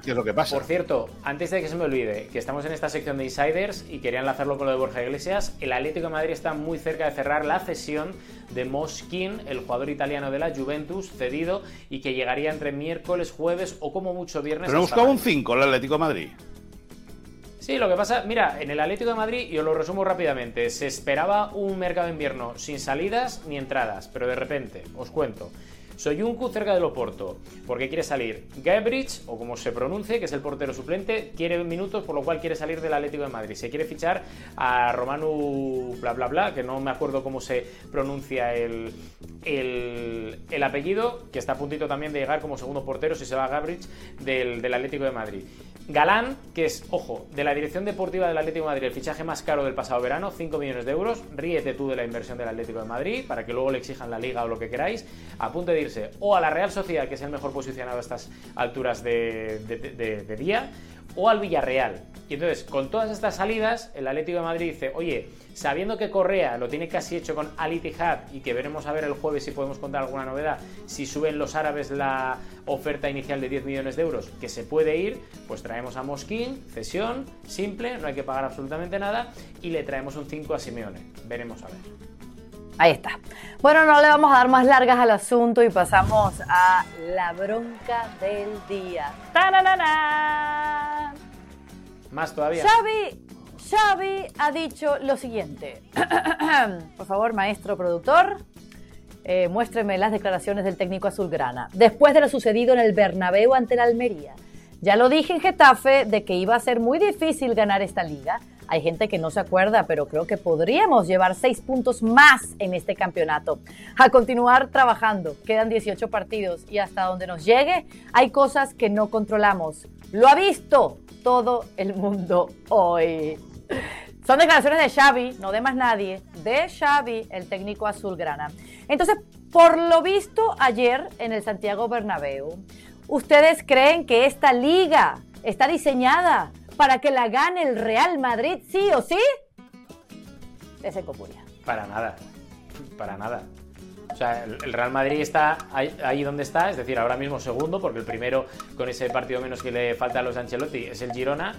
qué es lo que pasa. Por cierto, antes de que se me olvide, que estamos en esta sección de insiders y querían enlazarlo con lo de Borja Iglesias, el Atlético de Madrid está muy cerca de cerrar la cesión de Moskin, el jugador italiano de la Juventus, cedido y que llegaría entre miércoles, jueves o como mucho viernes. Pero buscaba un 5 el Atlético de Madrid. Sí, lo que pasa, mira, en el Atlético de Madrid, y os lo resumo rápidamente, se esperaba un mercado de invierno sin salidas ni entradas, pero de repente, os cuento, Soyuncu cerca del Oporto, porque quiere salir. Gabrich, o como se pronuncie, que es el portero suplente, quiere minutos, por lo cual quiere salir del Atlético de Madrid. Se quiere fichar a Romanu bla bla bla, que no me acuerdo cómo se pronuncia el, el, apellido, que está a puntito también de llegar como segundo portero si se va a Gabrich del, del Atlético de Madrid. Galán, que es, ojo, de la dirección deportiva del Atlético de Madrid, el fichaje más caro del pasado verano, 5 millones de euros. Ríete tú de la inversión del Atlético de Madrid para que luego le exijan la liga o lo que queráis. A punto de o a la Real Sociedad, que es el mejor posicionado a estas alturas de, de día, o al Villarreal. Y entonces, con todas estas salidas, el Atlético de Madrid dice, oye, sabiendo que Correa lo tiene casi hecho con Al Ittihad y que veremos a ver el jueves si podemos contar alguna novedad, si suben los árabes la oferta inicial de 10 millones de euros, que se puede ir, pues traemos a Mosquín, cesión, simple, no hay que pagar absolutamente nada, y le traemos un 5 a Simeone. Veremos a ver. Ahí está. Bueno, no le vamos a dar más largas al asunto y pasamos a la bronca del día. ¡Tararara! Más todavía. Xavi, Xavi ha dicho lo siguiente. Por favor, maestro productor, eh, muéstreme las declaraciones del técnico azulgrana. Después de lo sucedido en el Bernabéu ante la Almería. Ya lo dije en Getafe de que iba a ser muy difícil ganar esta liga. Hay gente que no se acuerda, pero creo que podríamos llevar seis puntos más en este campeonato. A continuar trabajando. Quedan 18 partidos y hasta donde nos llegue hay cosas que no controlamos. Lo ha visto todo el mundo hoy. Son declaraciones de Xavi, no de más nadie, de Xavi, el técnico azulgrana. Entonces, por lo visto ayer en el Santiago Bernabéu, ¿ustedes creen que esta liga está diseñada para que la gane el Real Madrid sí o sí? Ese copuria. Para nada, para nada. O sea, el Real Madrid está ahí, donde está, es decir, ahora mismo segundo, porque el primero con ese partido menos que le falta a los Ancelotti es el Girona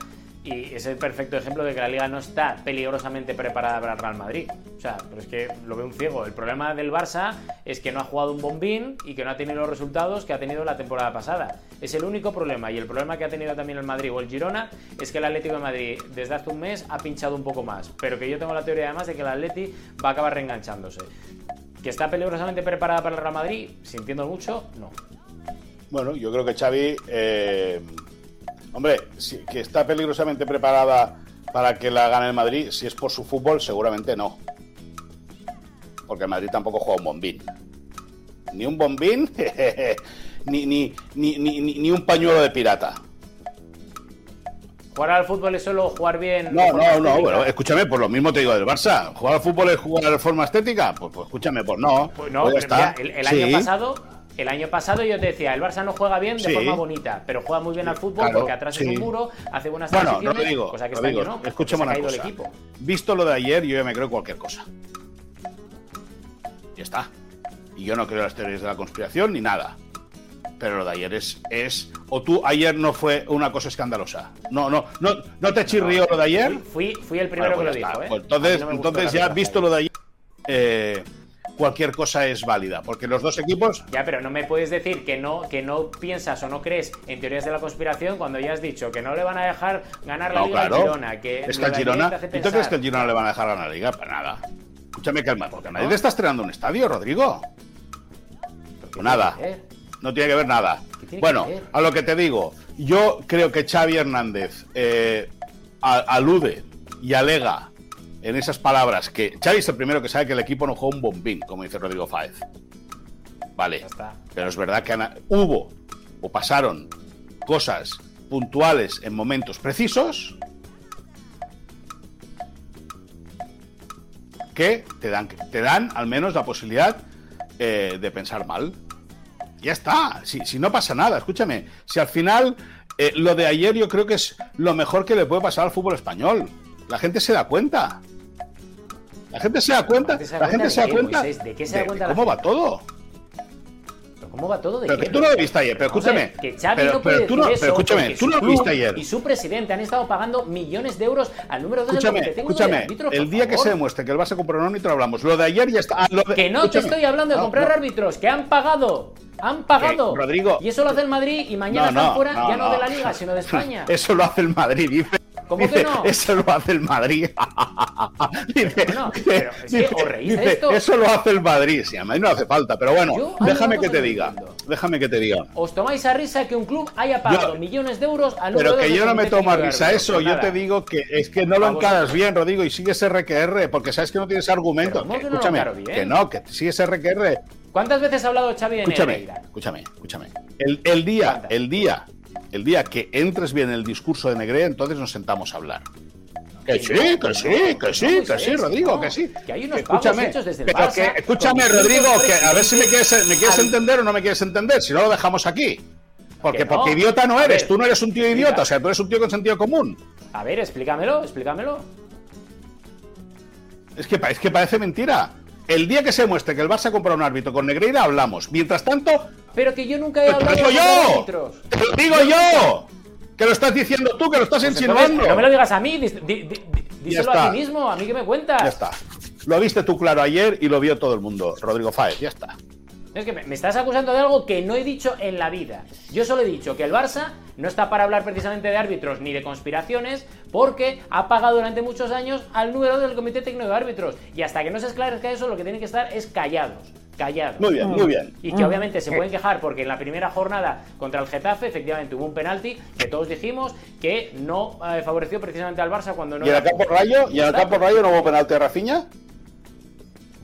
y es el perfecto ejemplo de que la liga no está peligrosamente preparada para el Real Madrid. O sea, pero es que lo ve un ciego. El problema del Barça es que no ha jugado un bombín y que no ha tenido los resultados que ha tenido la temporada pasada. Es el único problema. Y el problema que ha tenido también el Madrid o el Girona es que el Atlético de Madrid desde hace un mes ha pinchado un poco más. Pero que yo tengo la teoría además de que el Atleti va a acabar reenganchándose. ¿Que está peligrosamente preparada para el Real Madrid? Sintiendo mucho, no. Bueno, yo creo que Xavi... Eh Hombre, que está peligrosamente preparada para que la gane el Madrid, si es por su fútbol, seguramente no. Porque el Madrid tampoco juega un bombín. Ni un bombín, ni, ni, ni, ni, un pañuelo de pirata. ¿Jugar al fútbol es solo jugar bien? No, no, no, bueno, escúchame, por lo mismo te digo del Barça. ¿Jugar al fútbol es jugar de forma estética? Pues, pues escúchame, pues no. Pues no, pues el, año pasado el año pasado yo te decía, el Barça no juega bien de forma bonita, pero juega muy bien al fútbol porque atrás es un muro, hace buenas bueno, no lo digo, cosa que este año no. Una cosa. Equipo. Visto lo de ayer, yo ya me creo cualquier cosa. Ya está. Y yo no creo en las teorías de la conspiración ni nada. Pero lo de ayer es, es. O tú ayer no fue una cosa escandalosa. No, no, no, no te chirrió lo de ayer. Fui, fui, el primero pues que lo dijo, ¿eh? Pues entonces, entonces ya visto lo de ayer. Eh, cualquier cosa es válida, porque los dos equipos... Ya, pero no me puedes decir que no, que no piensas o no crees en teorías de la conspiración cuando ya has dicho que no le van a dejar ganar la Liga al Girona. Que es que al Girona... ¿Y tú crees que el Girona le van a dejar ganar la Liga? Para nada. Escúchame, calma, porque nadie te está estrenando un estadio, Rodrigo. Nada. No tiene que ver nada. Bueno, a lo que te digo, yo creo que Xavi Hernández eh, alude y alega en esas palabras que Xavi es el primero que sabe que el equipo no juega un bombín, como dice Rodrigo Fáez. Vale, pero es verdad que hubo o pasaron cosas puntuales en momentos precisos que te dan, te dan al menos la posibilidad eh, de pensar mal. Ya está, si, si, no pasa nada, escúchame, si al final eh, lo de ayer yo creo que es lo mejor que le puede pasar al fútbol español. La gente se da cuenta. La gente se da cuenta. La gente se da cuenta. ¿De qué se da cuenta? ¿Cómo va todo? ¿Cómo va todo? ¿De pero que tú no lo viste ayer, pero escúchame. que Xavi no puede pero tú no, pero escúchame, tú no lo viste ayer. Y su presidente han estado pagando millones de euros al número 2 escúchame, del Escúchame, árbitro, el día que se demuestre que el Barça compró un árbitro hablamos. Lo de ayer ya está. Ah, lo de, que no te estoy hablando de comprar árbitros, que han pagado. Han pagado. Rodrigo. Y eso lo hace el Madrid y mañana están fuera ya no, de la Liga, sino de España. Eso lo hace el Madrid, dice. ¿Cómo que no? Eso lo hace el Madrid. dice, no, que. Eso lo hace el Madrid. Sí, a mí no hace falta, pero bueno, déjame que te diga. Déjame que te diga. Os tomáis a risa que un club haya pagado millones de euros al Pero que yo no me tomo a risa eso. Yo te digo que es que no lo encaras bien, Rodrigo, y sigues RQR, porque sabes que no tienes argumento. Que, escúchame, que no, que sigues RQR. ¿Cuántas veces ha hablado Xavi de escúchame, Escúchame, escúchame. El, el día, el día el día que entres bien en el discurso de Negre, entonces nos sentamos a hablar. Que sí, que sí, que sí, que sí, Rodrigo, que sí. Que hay unos escúchame, hechos desde el pero que, escúchame, Rodrigo, que a ver si me quieres, me quieres entender o no me quieres entender, si no lo dejamos aquí. Porque, porque idiota no eres, tú no eres un tío idiota, o sea, tú eres un tío con sentido común. A ver, explícamelo, explícamelo. Es que, es que parece mentira. El día que se muestre que el Barça compra un árbitro con Negreira, hablamos. Mientras tanto. Pero que yo nunca he hablado de yo! árbitros. ¡Te lo digo yo! Que lo estás diciendo tú, que lo estás pues insinuando. no me lo digas a mí, díselo a ti mismo, a mí que me cuentas. Ya está. Lo viste tú claro ayer y lo vio todo el mundo. Rodrigo Fáez, ya está. Es que me estás acusando de algo que no he dicho en la vida. Yo solo he dicho que el Barça no está para hablar precisamente de árbitros ni de conspiraciones porque ha pagado durante muchos años al número del Comité Técnico de Árbitros. Y hasta que no se esclarezca eso, lo que tienen que estar es callados. Callados. Muy bien, muy bien. Y que obviamente se pueden quejar porque en la primera jornada contra el Getafe efectivamente hubo un penalti que todos dijimos que no eh, favoreció precisamente al Barça cuando no... ¿Y en el campo Rayo? ¿Y en el campo Rayo no hubo penalti de Rafinha?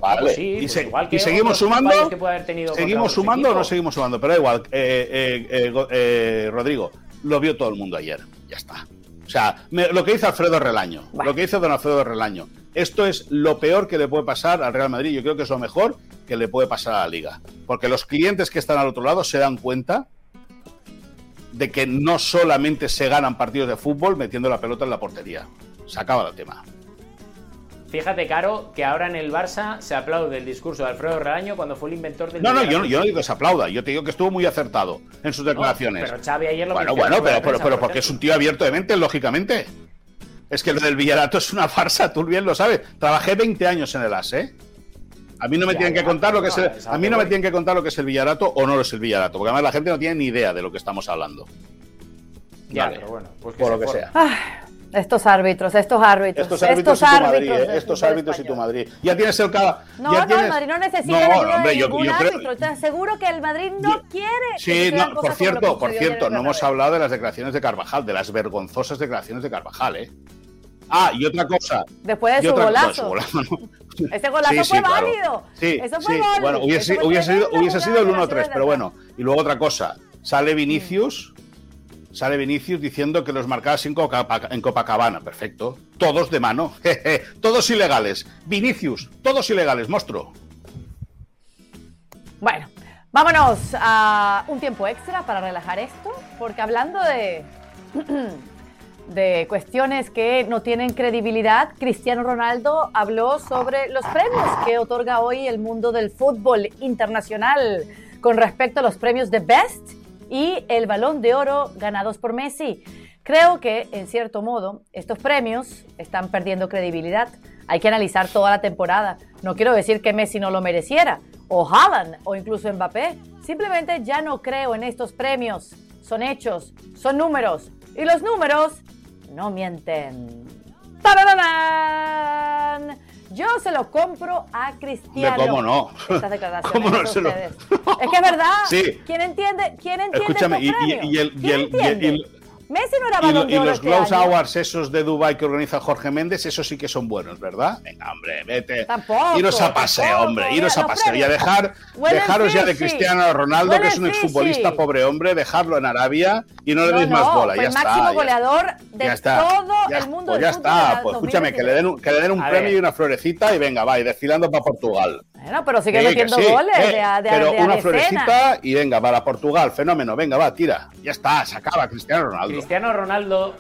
Vale, sí, y, pues igual que y seguimos sumando. que puede haber tenido ¿Seguimos sumando o no seguimos sumando? Pero da igual, eh, eh, eh, eh, Rodrigo, lo vio todo el mundo ayer. Ya está. O sea, me- lo que dice Alfredo Relaño, lo que dice don Alfredo Relaño, esto es lo peor que le puede pasar al Real Madrid. Yo creo que es lo mejor que le puede pasar a la liga. Porque los clientes que están al otro lado se dan cuenta de que no solamente se ganan partidos de fútbol metiendo la pelota en la portería. Se acaba el tema. Fíjate, Caro, que ahora en el Barça se aplaude el discurso de Alfredo Relaño cuando fue el inventor del No, no, yo, no- yo no digo que se aplauda, yo te digo que estuvo muy acertado en sus declaraciones. pero Xavi ayer lo bueno, bueno, en pero, pero, pero por porque es un tío abierto de mente, lógicamente. Es que lo del Villarato es una farsa, tú bien lo sabes. Trabajé 20 años en el AS, ¿eh? A mí no me Ya, tienen que contar lo que no, es el, a mí no me tienen que contar lo que es el Villarato o no lo es el Villarato, porque además la gente no tiene ni idea de lo que estamos hablando. Ya, Vale. pero bueno, pues Por se lo que forme. sea. Ah, estos árbitros, estos árbitros. Estos árbitros y tu Madrid, árbitros ¿eh? del estos árbitros y tu. Madrid. Ya tienes el cada. No, ya no, tienes- el Madrid no necesita No, ayuda hombre, de yo- ningún yo creo- árbitro. Te aseguro que el Madrid no Yo- quiere. Sí, no, por cierto, por cierto, no hemos hablado de las declaraciones de Carvajal, de las vergonzosas declaraciones de Carvajal, ¿eh? Ah, y otra cosa. Después de su otra- no, golazo. su golazo no. Ese golazo Sí, sí, fue claro. válido. Sí, Eso fue sí. gol. Bueno, hubiese, hubiese sido, hubiese sido el de 1-3, Nacional pero bueno. Y luego otra cosa. Sale Vinicius. Sale Vinicius diciendo que los marcaba en, Copa- en Copacabana. Perfecto. Todos de mano. Todos ilegales. Vinicius. Todos ilegales, monstruo. Bueno, vámonos a un tiempo extra para relajar esto, porque hablando de, de cuestiones que no tienen credibilidad, Cristiano Ronaldo habló sobre los premios que otorga hoy el mundo del fútbol internacional con respecto a los premios de Best y el Balón de Oro ganados por Messi. Creo que, en cierto modo, estos premios están perdiendo credibilidad. Hay que analizar toda la temporada. No quiero decir que Messi no lo mereciera, o Haaland, o incluso Mbappé. Simplemente ya no creo en estos premios. Son hechos, son números, y los números no mienten. ¡Tarararán! Yo se lo compro a Cristiano. Cómo no. Estas declaraciones ¿Cómo no se lo-. Es que es verdad. Sí. ¿Quién entiende? ¿Quién entiende Escúchame, y- y- y el- y ¿Quién el- el- Messi no era Y, lo- balón de y oro los este año. Awards esos de Dubai que organiza Jorge Méndez, esos sí que son buenos, ¿verdad? Venga, hombre, vete. Tampoco, Iros a paseo, tampoco. hombre, Mira, iros a los paseo. Y a dejar, Huelen dejaros ya de. Cristiano Ronaldo, que es un exfutbolista pobre hombre, dejarlo en Arabia y no le No, deis no, más bola. fue Ya el está. máximo goleador de ya está. todo ya, el mundo pues ya está, pues escúchame, que le den un, que le den un A premio ver. y una florecita y venga, va, y desfilando para Portugal. Bueno, pero sigue Sí, metiendo sí, goles eh, de, a- de, pero de una florecita y venga, para Portugal, fenómeno, venga, va, tira. Ya está, se acaba Cristiano Ronaldo. Cristiano Ronaldo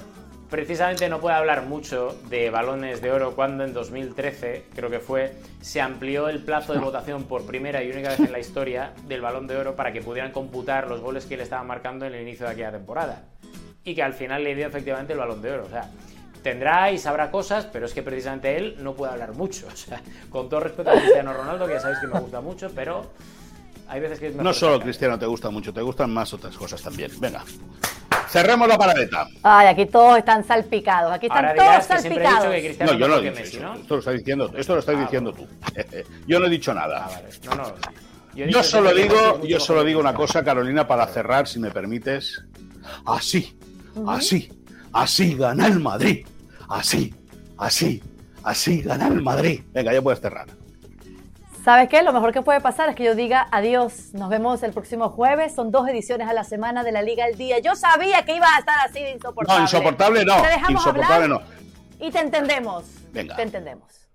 precisamente no puede hablar mucho de balones de oro cuando en 2013, creo que fue, se amplió el plazo de votación por primera y única vez en la historia del balón de oro para que pudieran computar los goles que él estaba marcando en el inicio de aquella temporada. Y que al final le dio efectivamente el balón de oro. O sea, tendrá y sabrá cosas, pero es que precisamente él no puede hablar mucho. O sea, con todo respeto a Cristiano Ronaldo, que ya sabéis que me gusta mucho, pero hay veces que es No solo sacar. Cristiano te gusta mucho, te gustan más otras cosas también. Venga. Cerremos la paradeta. Ay, aquí todos están salpicados. Aquí están Ahora todos he dicho salpicados. que Cristiano No, yo no mejor he dicho Messi. ¿no? Esto lo estás diciendo, esto lo estás Ah, diciendo tú. Yo no he dicho Ah, nada. vale. No, no. Yo dicho solo digo, yo solo digo una cosa, Carolina, para cerrar, si me permites. Así, así, así gana el Madrid. Así, así, así gana el Madrid. Venga, ya puedes cerrar. ¿Sabes qué? Lo mejor que puede pasar es que yo diga adiós. Nos vemos el próximo jueves. Son dos ediciones a la semana de la Liga al Día. Yo sabía que iba a estar así de insoportable. No, insoportable no. Te dejamos Insoportable hablar no. Y te entendemos. Venga. Te entendemos.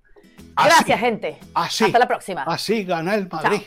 Así, Gracias, gente. Así. Hasta la próxima. Así gana el Madrid.